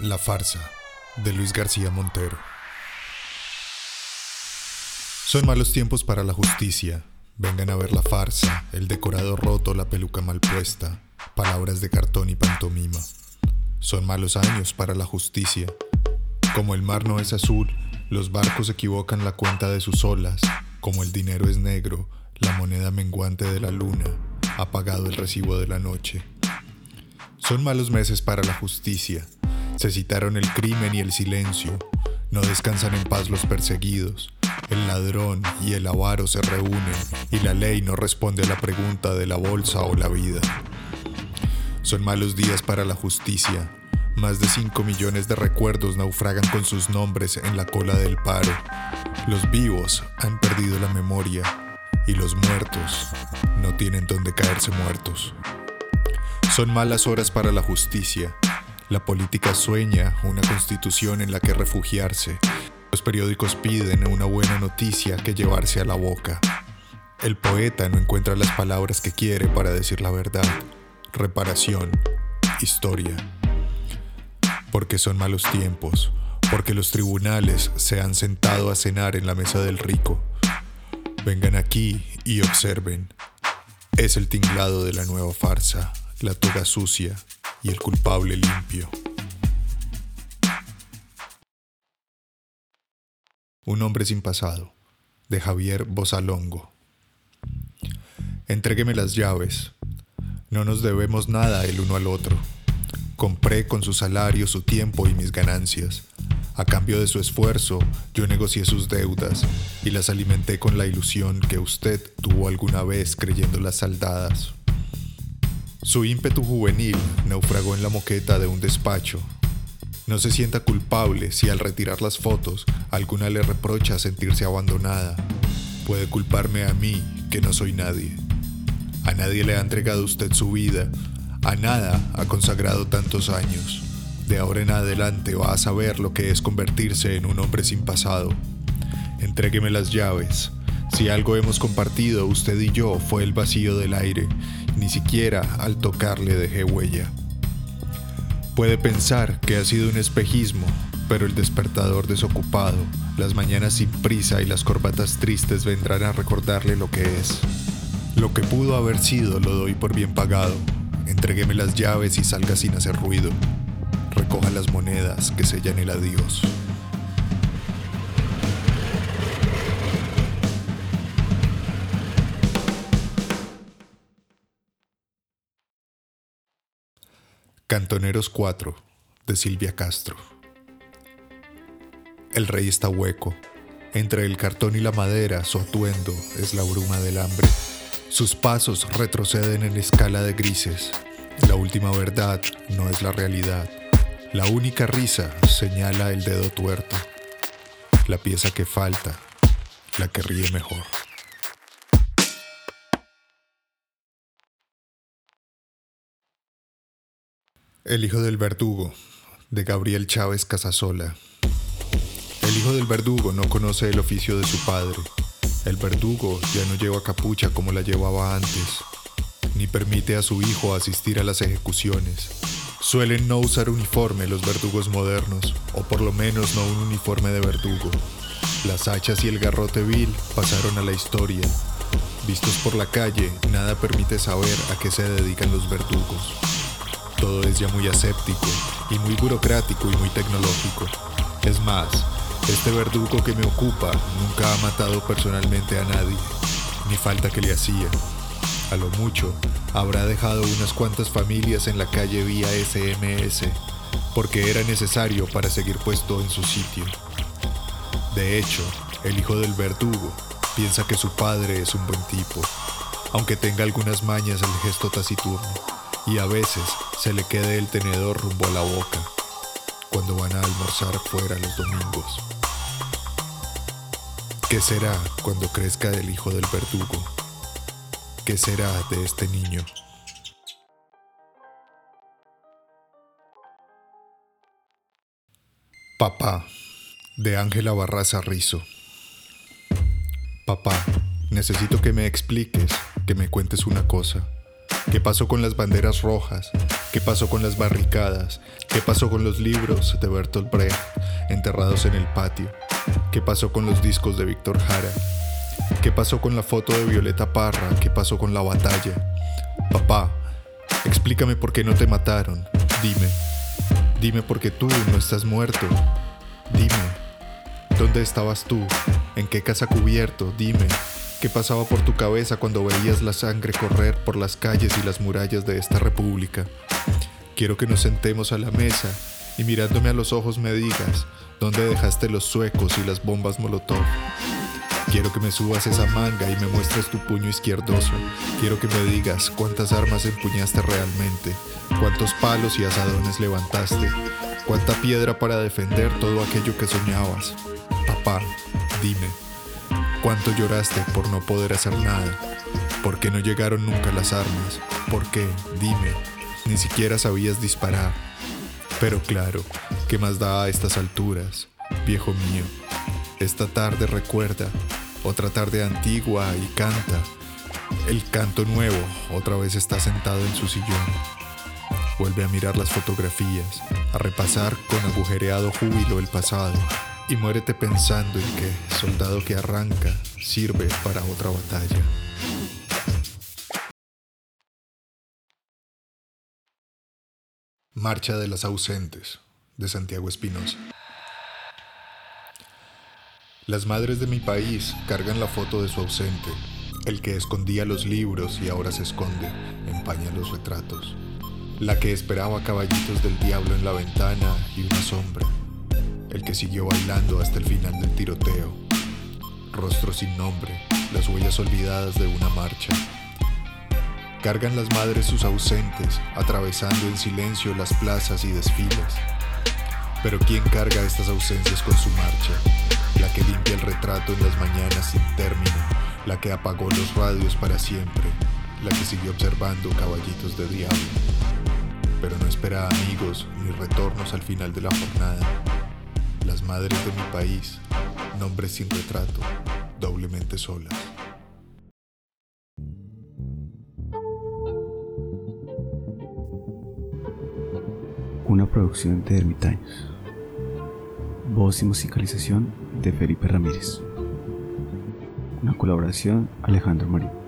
La farsa de Luis García Montero. Son malos tiempos para la justicia. Vengan a ver la farsa, el decorado roto, la peluca mal puesta, palabras de cartón y pantomima. Son malos años para la justicia. Como el mar no es azul, los barcos equivocan la cuenta de sus olas. Como el dinero es negro, la moneda menguante de la luna, apagado el recibo de la noche. Son malos meses para la justicia. Se citaron el crimen y el silencio. No descansan en paz los perseguidos. El ladrón y el avaro se reúnen y la ley no responde a la pregunta de la bolsa o la vida. Son malos días para la justicia. Más de 5 millones de recuerdos naufragan con sus nombres en la cola del paro. Los vivos han perdido la memoria y los muertos no tienen donde caerse muertos. Son malas horas para la justicia. La política sueña una constitución en la que refugiarse. Los periódicos piden una buena noticia que llevarse a la boca. El poeta no encuentra las palabras que quiere para decir la verdad. Reparación, historia. Porque son malos tiempos, porque los tribunales se han sentado a cenar en la mesa del rico. Vengan aquí y observen. Es el tinglado de la nueva farsa la toga sucia y el culpable limpio. Un hombre sin pasado, de Javier Bosalongo. Entrégueme las llaves. No nos debemos nada el uno al otro. Compré con su salario su tiempo y mis ganancias. A cambio de su esfuerzo, yo negocié sus deudas y las alimenté con la ilusión que usted tuvo alguna vez creyéndolas saldadas. Su ímpetu juvenil naufragó en la moqueta de un despacho. No se sienta culpable si al retirar las fotos alguna le reprocha sentirse abandonada. Puede culparme a mí, que no soy nadie. A nadie le ha entregado usted su vida, a nada ha consagrado tantos años. De ahora en adelante va a saber lo que es convertirse en un hombre sin pasado. Entrégueme las llaves. Si algo hemos compartido usted y yo fue el vacío del aire ni siquiera al tocarle dejé huella. Puede pensar que ha sido un espejismo, pero el despertador desocupado, las mañanas sin prisa y las corbatas tristes vendrán a recordarle lo que es. Lo que pudo haber sido lo doy por bien pagado. Entrégueme las llaves y salga sin hacer ruido. Recoja las monedas que sellan el adiós. Cantoneros 4 de Silvia Castro. El rey está hueco. Entre el cartón y la madera, su atuendo es la bruma del hambre. Sus pasos retroceden en escala de grises. La última verdad no es la realidad. La única risa señala el dedo tuerto. La pieza que falta, la que ríe mejor. El hijo del verdugo, de Gabriel Chávez Casasola. El hijo del verdugo no conoce el oficio de su padre. El verdugo ya no lleva capucha como la llevaba antes, ni permite a su hijo asistir a las ejecuciones. Suelen no usar uniforme los verdugos modernos, o por lo menos no un uniforme de verdugo. Las hachas y el garrote vil pasaron a la historia. Vistos por la calle, nada permite saber a qué se dedican los verdugos todo es ya muy aséptico y muy burocrático y muy tecnológico. Es más, este verdugo que me ocupa nunca ha matado personalmente a nadie, ni falta que le hacía. A lo mucho, habrá dejado unas cuantas familias en la calle vía SMS, porque era necesario para seguir puesto en su sitio. De hecho, el hijo del verdugo piensa que su padre es un buen tipo, aunque tenga algunas mañas el gesto taciturno y a veces se le quede el tenedor rumbo a la boca cuando van a almorzar fuera los domingos. ¿Qué será cuando crezca el hijo del verdugo? ¿Qué será de este niño? Papá, de Ángela Barraza Rizo. Papá, necesito que me expliques, que me cuentes una cosa. ¿Qué pasó con las banderas rojas? ¿Qué pasó con las barricadas? ¿Qué pasó con los libros de Bertolt Brecht enterrados en el patio? ¿Qué pasó con los discos de Víctor Jara? ¿Qué pasó con la foto de Violeta Parra? ¿Qué pasó con la batalla? Papá, explícame por qué no te mataron. Dime. Dime por qué tú no estás muerto. Dime. ¿Dónde estabas tú? ¿En qué casa cubierto? Dime. ¿Qué pasaba por tu cabeza cuando veías la sangre correr por las calles y las murallas de esta república? Quiero que nos sentemos a la mesa y mirándome a los ojos me digas, ¿dónde dejaste los suecos y las bombas Molotov? Quiero que me subas esa manga y me muestres tu puño izquierdoso. Quiero que me digas cuántas armas empuñaste realmente, cuántos palos y asadones levantaste, cuánta piedra para defender todo aquello que soñabas. Papá, dime, ¿cuánto lloraste por no poder hacer nada? ¿Por qué no llegaron nunca las armas? ¿Por qué? Dime, ni siquiera sabías disparar. Pero claro, ¿qué más da a estas alturas, viejo mío? Esta tarde recuerda, otra tarde antigua y canta. El canto nuevo otra vez está sentado en su sillón. Vuelve a mirar las fotografías, a repasar con agujereado júbilo el pasado y muérete pensando en que soldado que arranca sirve para otra batalla. Marcha de las ausentes de Santiago Espinosa. Las madres de mi país cargan la foto de su ausente, el que escondía los libros y ahora se esconde, empaña los retratos, la que esperaba caballitos del diablo en la ventana y una sombra, el que siguió bailando hasta el final del tiroteo, rostro sin nombre, las huellas olvidadas de una marcha. Cargan las madres sus ausentes, atravesando en silencio las plazas y desfiles. Pero ¿quién carga estas ausencias con su marcha? la que limpia el retrato en las mañanas sin término, la que apagó los radios para siempre, la que siguió observando caballitos de diablo, pero no espera amigos ni retornos al final de la jornada. Las madres de mi país, nombres sin retrato, doblemente solas. Una producción de ermitaños. Voz y musicalización de Felipe Ramírez. Una colaboración Alejandro Marín.